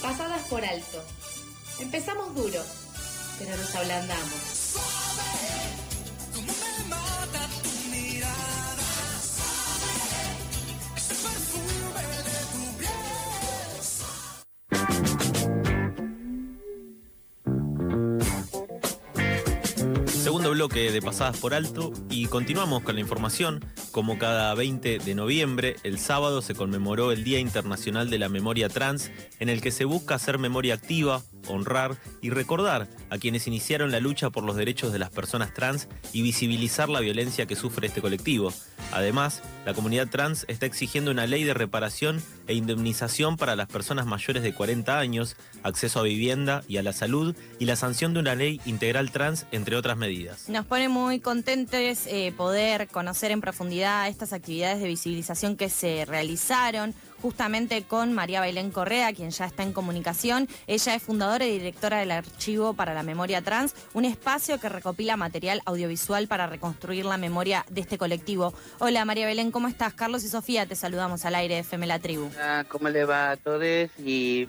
pasadas por alto. Empezamos duro, pero nos ablandamos. Segundo bloque de Pasadas por Alto y continuamos con la información. Como cada 20 de noviembre, el sábado se conmemoró el Día Internacional de la Memoria Trans, en el que se busca hacer memoria activa, honrar y recordar a quienes iniciaron la lucha por los derechos de las personas trans y visibilizar la violencia que sufre este colectivo. Además, la comunidad trans está exigiendo una ley de reparación e indemnización para las personas mayores de 40 años, acceso a vivienda y a la salud y la sanción de una ley integral trans, entre otras medidas. Nos pone muy contentes eh, poder conocer en profundidad estas actividades de visibilización que se realizaron justamente con María Belén Correa, quien ya está en comunicación. Ella es fundadora y directora del Archivo para la Memoria Trans, un espacio que recopila material audiovisual para reconstruir la memoria de este colectivo. Hola María Belén, ¿cómo estás? Carlos y Sofía, te saludamos al aire de FM La Tribu. Hola, ¿cómo le va a todos? Y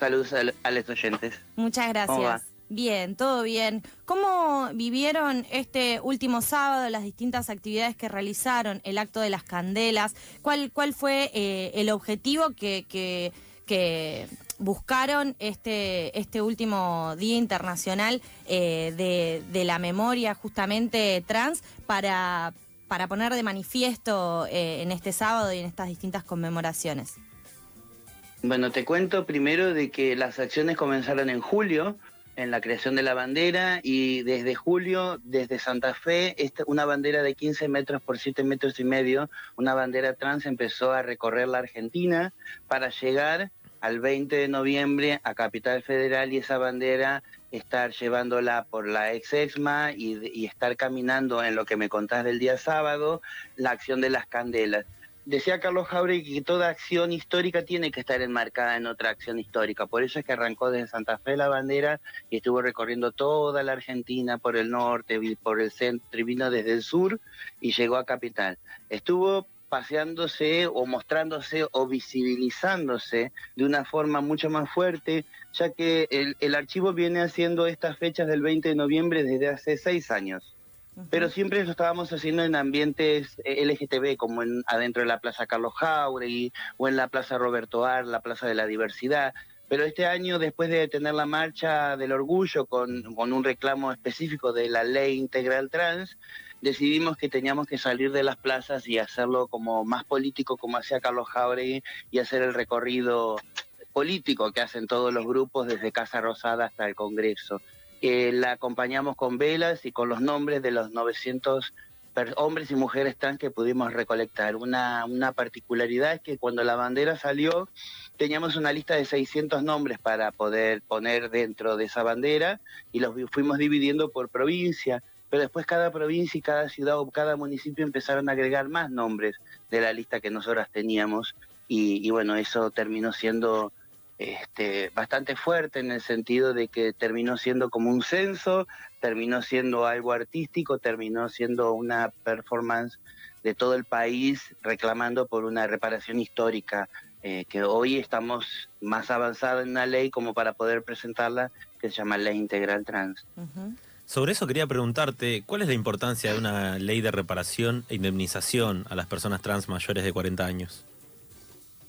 saludos a, los oyentes. Muchas gracias. Bien, todo bien. ¿Cómo vivieron este último sábado las distintas actividades que realizaron, el acto de las candelas? ¿Cuál, cuál fue eh, el objetivo que, que, buscaron este, este último Día Internacional eh, de, de, la Memoria justamente trans para, para poner de manifiesto eh, en este sábado y en estas distintas conmemoraciones? Bueno, te cuento primero de que las acciones comenzaron en julio en la creación de la bandera y desde julio, desde Santa Fe, una bandera de 15 metros por 7 metros y medio, una bandera trans empezó a recorrer la Argentina para llegar al 20 de noviembre a Capital Federal y esa bandera estar llevándola por la ex EXMA y, y estar caminando en lo que me contás del día sábado, la acción de las candelas decía Carlos Jauregui que toda acción histórica tiene que estar enmarcada en otra acción histórica. Por eso es que arrancó desde Santa Fe la bandera y estuvo recorriendo toda la Argentina por el norte, por el centro y vino desde el sur y llegó a Capital. Estuvo paseándose o mostrándose o visibilizándose de una forma mucho más fuerte, ya que el, el archivo viene haciendo estas fechas del 20 de noviembre desde hace seis años pero siempre lo estábamos haciendo en ambientes eh, LGTB, como en, adentro de la Plaza Carlos Jauregui o en la Plaza Roberto Ar, la Plaza de la Diversidad. Pero este año, después de tener la marcha del orgullo con, con un reclamo específico de la ley integral trans, decidimos que teníamos que salir de las plazas y hacerlo como más político, como hacía Carlos Jauregui, y hacer el recorrido político que hacen todos los grupos desde Casa Rosada hasta el Congreso la acompañamos con velas y con los nombres de los 900 hombres y mujeres trans que pudimos recolectar. Una, una particularidad es que cuando la bandera salió, teníamos una lista de 600 nombres para poder poner dentro de esa bandera y los fuimos dividiendo por provincia, pero después cada provincia y cada ciudad o cada municipio empezaron a agregar más nombres de la lista que nosotros teníamos y bueno, eso terminó siendo este, bastante fuerte en el sentido de que terminó siendo como un censo, terminó siendo algo artístico, terminó siendo una performance de todo el país reclamando por una reparación histórica, eh, que hoy estamos más avanzados en una ley como para poder presentarla, que se llama Ley Integral Trans. Sobre eso quería preguntarte, ¿cuál es la importancia de una ley de reparación e indemnización a las personas trans mayores de 40 años?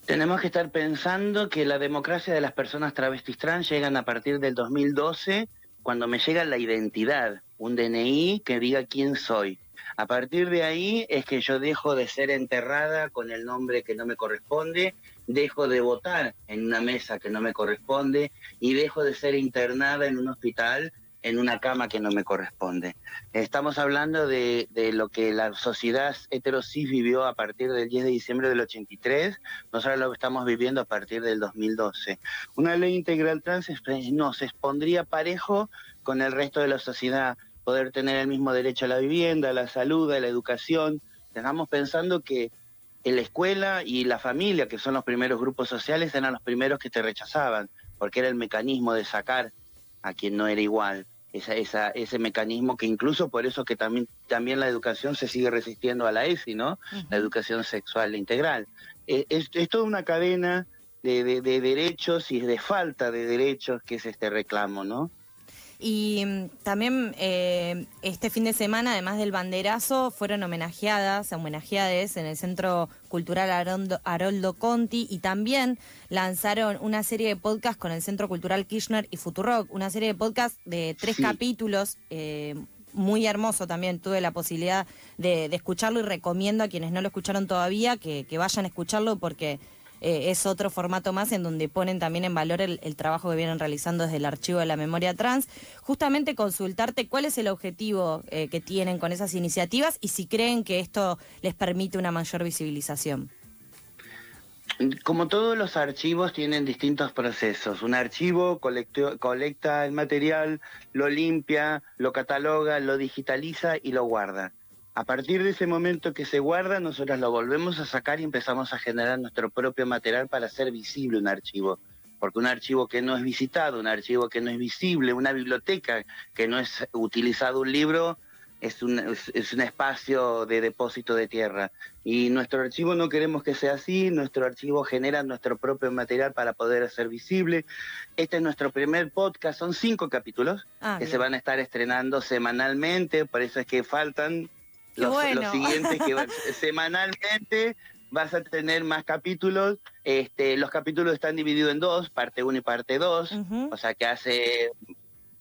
Tenemos que estar pensando que la democracia de las personas travestis trans llegan a partir del 2012, cuando me llega la identidad, un DNI que diga quién soy. A partir de ahí es que yo dejo de ser enterrada con el nombre que no me corresponde, dejo de votar en una mesa que no me corresponde y dejo de ser internada en un hospital en una cama que no me corresponde. Estamos hablando de, lo que la sociedad heterosis vivió a partir del 10 de diciembre del 83, nosotros lo estamos viviendo a partir del 2012. Una ley integral trans nos expondría parejo con el resto de la sociedad, poder tener el mismo derecho a la vivienda, a la salud, a la educación. Estamos pensando que la escuela y la familia, que son los primeros grupos sociales, eran los primeros que te rechazaban, porque era el mecanismo de sacar a quien no era igual. Esa, esa, ese mecanismo que incluso por eso que también, también la educación se sigue resistiendo a la ESI, ¿no? La educación sexual integral. Eh, es, es, toda una cadena de, de derechos y de falta de derechos que es este reclamo, ¿no? Y mm, también eh, este fin de semana, además del banderazo, fueron homenajeadas, homenajeadas en el Centro Cultural Haroldo, Conti y también lanzaron una serie de podcasts con el Centro Cultural Kirchner y Futurock, una serie de podcasts de tres capítulos. Eh, muy hermoso también, tuve la posibilidad de, escucharlo y recomiendo a quienes no lo escucharon todavía que vayan a escucharlo porque eh, es otro formato más en donde ponen también en valor el, trabajo que vienen realizando desde el archivo de la memoria trans. Justamente consultarte cuál es el objetivo eh, que tienen con esas iniciativas y si creen que esto les permite una mayor visibilización. Como todos los archivos tienen distintos procesos. Un archivo colecta el material, lo limpia, lo cataloga, lo digitaliza y lo guarda. A partir de ese momento que se guarda, nosotros lo volvemos a sacar y empezamos a generar nuestro propio material para hacer visible un archivo. Porque un archivo que no es visitado, un archivo que no es visible, una biblioteca que no es utilizado un libro, es un, es, un espacio de depósito de tierra. Y nuestro archivo no queremos que sea así, nuestro archivo genera nuestro propio material para poder hacer visible. Este es nuestro primer podcast, son cinco capítulos ah, que se van a estar estrenando semanalmente, por eso es que faltan los, siguientes que semanalmente vas a tener más capítulos. Este, los capítulos están divididos en dos, parte 1 y parte 2, o sea que hace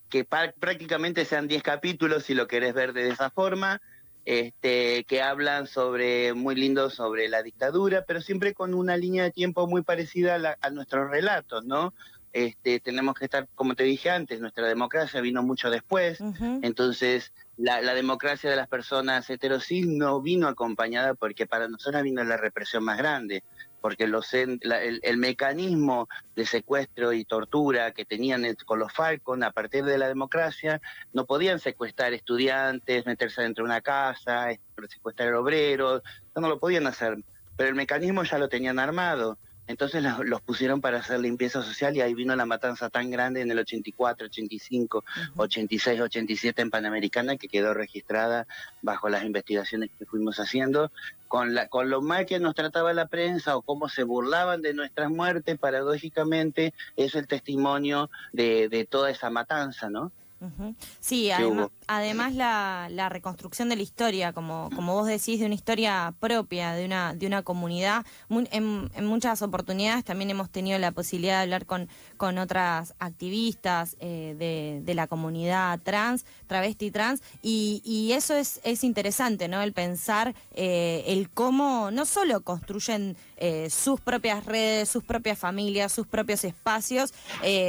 que prácticamente sean 10 capítulos si lo querés ver de esa forma, este, que hablan sobre, muy lindo sobre la dictadura, pero siempre con una línea de tiempo muy parecida a, a nuestros relatos, ¿no? Este, tenemos que estar, como te dije antes, nuestra democracia vino mucho después, entonces la, democracia de las personas heterosis no vino acompañada porque para nosotros vino la represión más grande, porque los, el, mecanismo de secuestro y tortura que tenían con los Falcon a partir de la democracia, no podían secuestrar estudiantes, meterse dentro de una casa, secuestrar obreros, no lo podían hacer, pero el mecanismo ya lo tenían armado. Entonces los, pusieron para hacer limpieza social y ahí vino la matanza tan grande en el 84, 85, 86, 87 en Panamericana que quedó registrada bajo las investigaciones que fuimos haciendo. Con, la, con lo mal que nos trataba la prensa o cómo se burlaban de nuestras muertes, paradójicamente, es el testimonio de, de toda esa matanza, ¿no? Sí, además, la, reconstrucción de la historia, como, como vos decís, de una historia propia, de una, de una comunidad. en, muchas oportunidades también hemos tenido la posibilidad de hablar con, con otras activistas eh, de, la comunidad trans, travesti trans, y, eso es, es interesante, ¿no? El pensar eh, el cómo no solo construyen eh, sus propias redes, sus propias familias, sus propios espacios,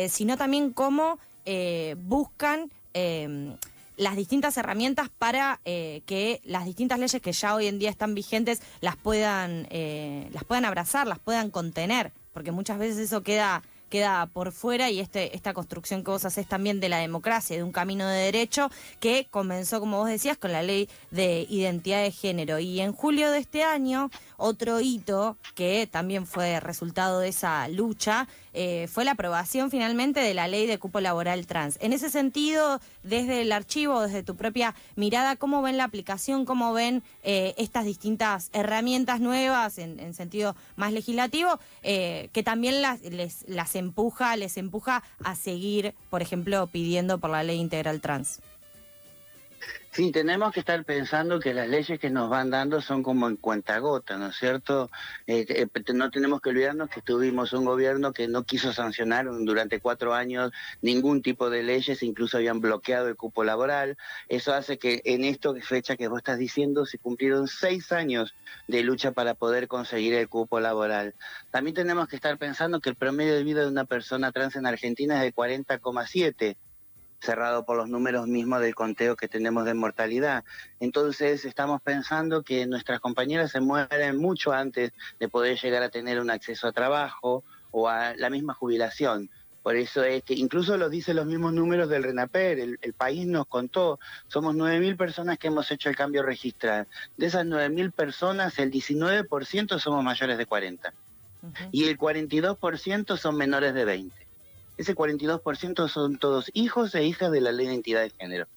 sino también cómo eh, buscan em, las distintas herramientas para eh, que las distintas leyes que ya hoy en día están vigentes las puedan, eh, las puedan abrazar, las puedan contener, porque muchas veces eso queda queda por fuera y este, esta construcción que vos haces también de la democracia, de un camino de derecho que comenzó, como vos decías, con la ley de identidad de género. Y en julio de este año, otro hito que también fue resultado de esa lucha eh, fue la aprobación finalmente de la ley de cupo laboral trans. En ese sentido, desde el archivo, desde tu propia mirada, ¿cómo ven la aplicación? ¿Cómo ven eh, estas distintas herramientas nuevas en, sentido más legislativo eh, que también las, les, las empuja, les empuja a seguir, por ejemplo, pidiendo por la ley integral trans? Sí, tenemos que estar pensando que las leyes que nos van dando son como en cuentagota, ¿no es cierto? Eh, eh, no tenemos que olvidarnos que tuvimos un gobierno que no quiso sancionar durante cuatro años ningún tipo de leyes, incluso habían bloqueado el cupo laboral. Eso hace que en esto fecha que vos estás diciendo se cumplieron seis años de lucha para poder conseguir el cupo laboral. También tenemos que estar pensando que el promedio de vida de una persona trans en Argentina es de 40,7 cerrado por los números mismos del conteo que tenemos de mortalidad. Entonces estamos pensando que nuestras compañeras se mueren mucho antes de poder llegar a tener un acceso a trabajo o a la misma jubilación. Por eso es que incluso lo dicen los mismos números del RENAPER, el, país nos contó, somos 9.000 personas que hemos hecho el cambio registral. De esas 9.000 personas, el 19% somos mayores de 40 y el 42% son menores de 20 ese 42% son todos hijos e hijas de la ley de identidad de género.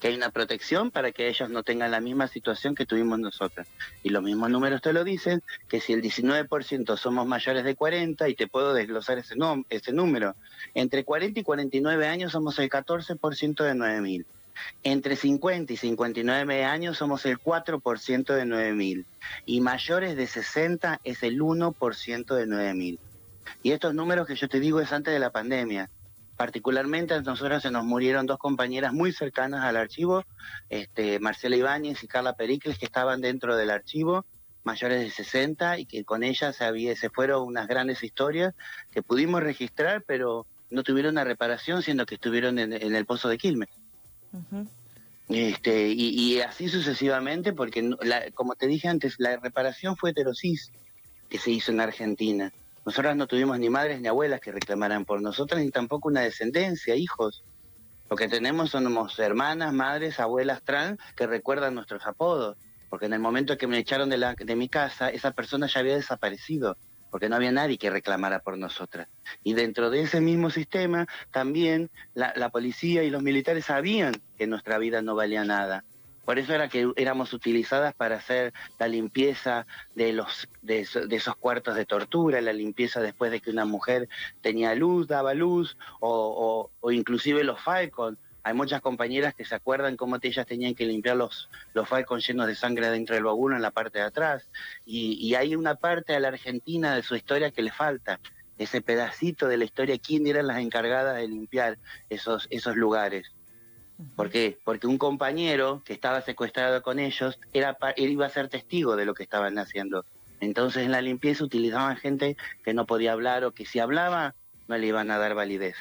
que hay una protección para que ellos no tengan la misma situación que tuvimos nosotros. Y los mismos números te lo dicen, que si el 19% somos mayores de 40, y te puedo desglosar ese, ese número, entre 40 y 49 años somos el 14% de 9.000. Entre 50 y 59 años somos el 4% de 9.000 y mayores de 60 es el 1% de 9.000. Y estos números que yo te digo es antes de la pandemia. Particularmente a nosotros se nos murieron dos compañeras muy cercanas al archivo, este, Marcela Ibáñez y Carla Pericles, que estaban dentro del archivo, mayores de 60, y que con ellas se, había, se fueron unas grandes historias que pudimos registrar, pero no tuvieron una reparación, siendo que estuvieron en, el pozo de Quilmes. este, y, así sucesivamente, porque como te dije antes, la reparación fue heterosis que se hizo en Argentina. Nosotras no tuvimos ni madres ni abuelas que reclamaran por nosotras, ni tampoco una descendencia, hijos. Lo que tenemos somos hermanas, madres, abuelas trans que recuerdan nuestros apodos. Porque en el momento que me echaron de, la, de mi casa, esa persona ya había desaparecido, porque no había nadie que reclamara por nosotras. Y dentro de ese mismo sistema, también la, la policía y los militares sabían que nuestra vida no valía nada por eso era que éramos utilizadas para hacer la limpieza de, los, de, esos cuartos de tortura, la limpieza después de que una mujer tenía luz, daba luz, o, inclusive los Falcon. Hay muchas compañeras que se acuerdan cómo ellas tenían que limpiar los, los Falcon llenos de sangre dentro del baúl en la parte de atrás. Y, y hay una parte a la Argentina de su historia que le falta, ese pedacito de la historia, quién eran las encargadas de limpiar esos, esos lugares. ¿Por qué? Porque un compañero que estaba secuestrado con ellos era, él iba a ser testigo de lo que estaban haciendo. Entonces en la limpieza utilizaban gente que no podía hablar o que si hablaba no le iban a dar validez.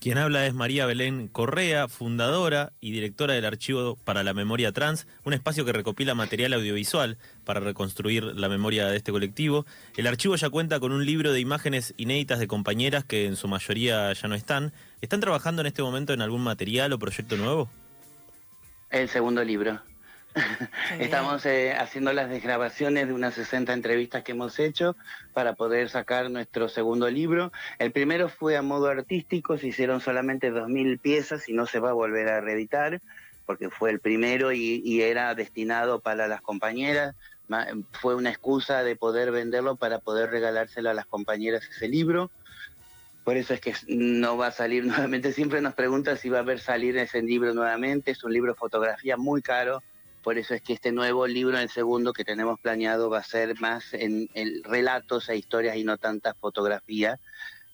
Quien habla es María Belén Correa, fundadora y directora del Archivo para la Memoria Trans, un espacio que recopila material audiovisual para reconstruir la memoria de este colectivo. El archivo ya cuenta con un libro de imágenes inéditas de compañeras que en su mayoría ya no están. ¿Están trabajando en este momento en algún material o proyecto nuevo? El segundo libro. Estamos eh, haciendo las desgrabaciones de unas 60 entrevistas que hemos hecho para poder sacar nuestro segundo libro. El primero fue a modo artístico, se hicieron solamente 2.000 piezas y no se va a volver a reeditar porque fue el primero y, era destinado para las compañeras. Fue una excusa de poder venderlo para poder regalárselo a las compañeras ese libro. Por eso es que no va a salir nuevamente. Siempre nos preguntan si va a haber salir ese libro nuevamente. Es un libro de fotografía muy caro por eso es que este nuevo libro, el segundo que tenemos planeado, va a ser más en, relatos e historias y no tantas fotografías,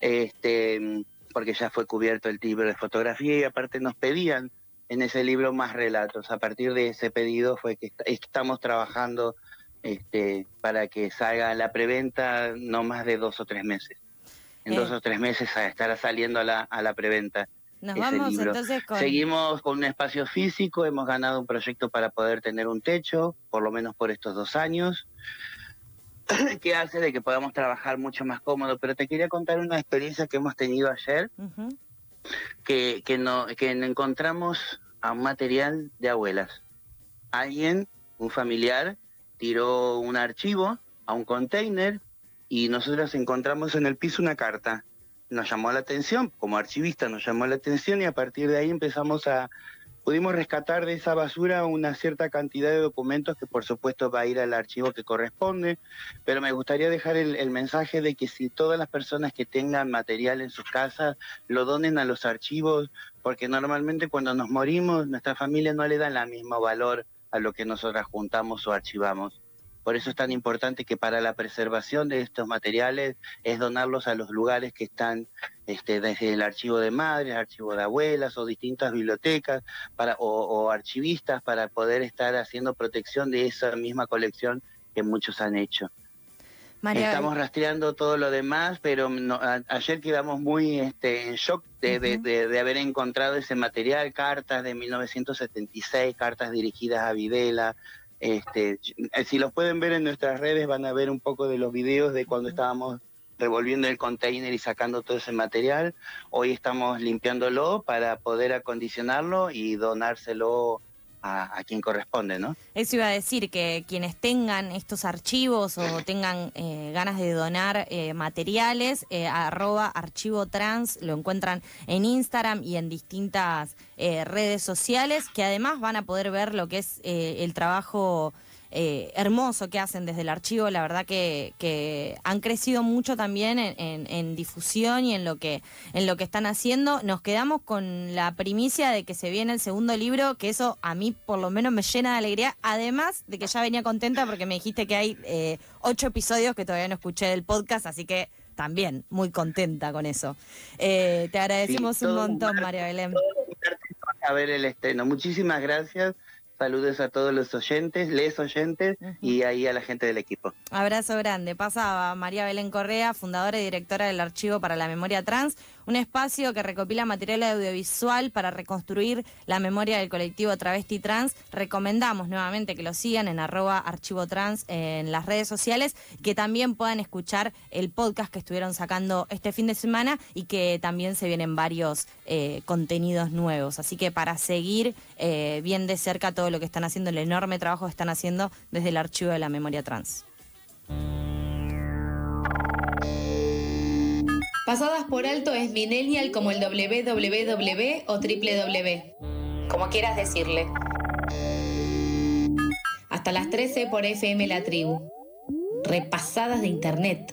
este, porque ya fue cubierto el libro de fotografía y aparte nos pedían en ese libro más relatos. A partir de ese pedido fue que estamos trabajando este, para que salga la preventa no más de dos o tres meses. En dos o tres meses estará saliendo a la, a la preventa. Nos vamos entonces con... Seguimos con un espacio físico, hemos ganado un proyecto para poder tener un techo, por lo menos por estos dos años, que hace de que podamos trabajar mucho más cómodo. Pero te quería contar una experiencia que hemos tenido ayer, que, que, no, que encontramos a un material de abuelas. Alguien, un familiar, tiró un archivo a un container y nosotros encontramos en el piso una carta nos llamó la atención, como archivista nos llamó la atención y a partir de ahí empezamos a, pudimos rescatar de esa basura una cierta cantidad de documentos que por supuesto va a ir al archivo que corresponde, pero me gustaría dejar el, mensaje de que si todas las personas que tengan material en sus casas lo donen a los archivos, porque normalmente cuando nos morimos nuestra familia no le da el mismo valor a lo que nosotras juntamos o archivamos. Por eso es tan importante que para la preservación de estos materiales es donarlos a los lugares que están este, desde el archivo de madres, archivo de abuelas o distintas bibliotecas para, o, archivistas para poder estar haciendo protección de esa misma colección que muchos han hecho. Estamos rastreando todo lo demás, pero ayer quedamos muy este, en shock de, de, haber encontrado ese material, cartas de 1976, cartas dirigidas a Videla, este, eh, si los pueden ver en nuestras redes van a ver un poco de los videos de cuando estábamos revolviendo el container y sacando todo ese material. Hoy estamos limpiándolo para poder acondicionarlo y donárselo a, quien corresponde, ¿no? Eso iba a decir que quienes tengan estos archivos o tengan eh, ganas de donar eh, materiales, eh, arroba archivo trans, lo encuentran en Instagram y en distintas redes sociales, que además van a poder ver lo que es el trabajo eh, hermoso que hacen desde el archivo. La verdad que, que han crecido mucho también en, difusión y en lo, que, en lo que están haciendo. Nos quedamos con la primicia de que se viene el segundo libro, que eso a mí por lo menos me llena de alegría. Además de que ya venía contenta porque me dijiste que hay eh, ocho episodios que todavía no escuché del podcast, así que también muy contenta con eso. Eh, te agradecemos un montón, María Belén. A ver el estreno. Muchísimas gracias Saludos a todos los oyentes, les oyentes y ahí a la gente del equipo. Abrazo grande. Pasaba María Belén Correa, fundadora y directora del Archivo para la Memoria Trans, un espacio que recopila material audiovisual para reconstruir la memoria del colectivo travesti trans. Recomendamos nuevamente que lo sigan en arroba archivo trans en las redes sociales, que también puedan escuchar el podcast que estuvieron sacando este fin de semana y que también se vienen varios eh, contenidos nuevos. Así que para seguir eh, bien de cerca todo lo que están haciendo, el enorme trabajo que están haciendo desde el archivo de la memoria trans. Pasadas por alto es millennial como el www o www, como quieras decirle. Hasta las 13 por FM La Tribu. Repasadas de Internet.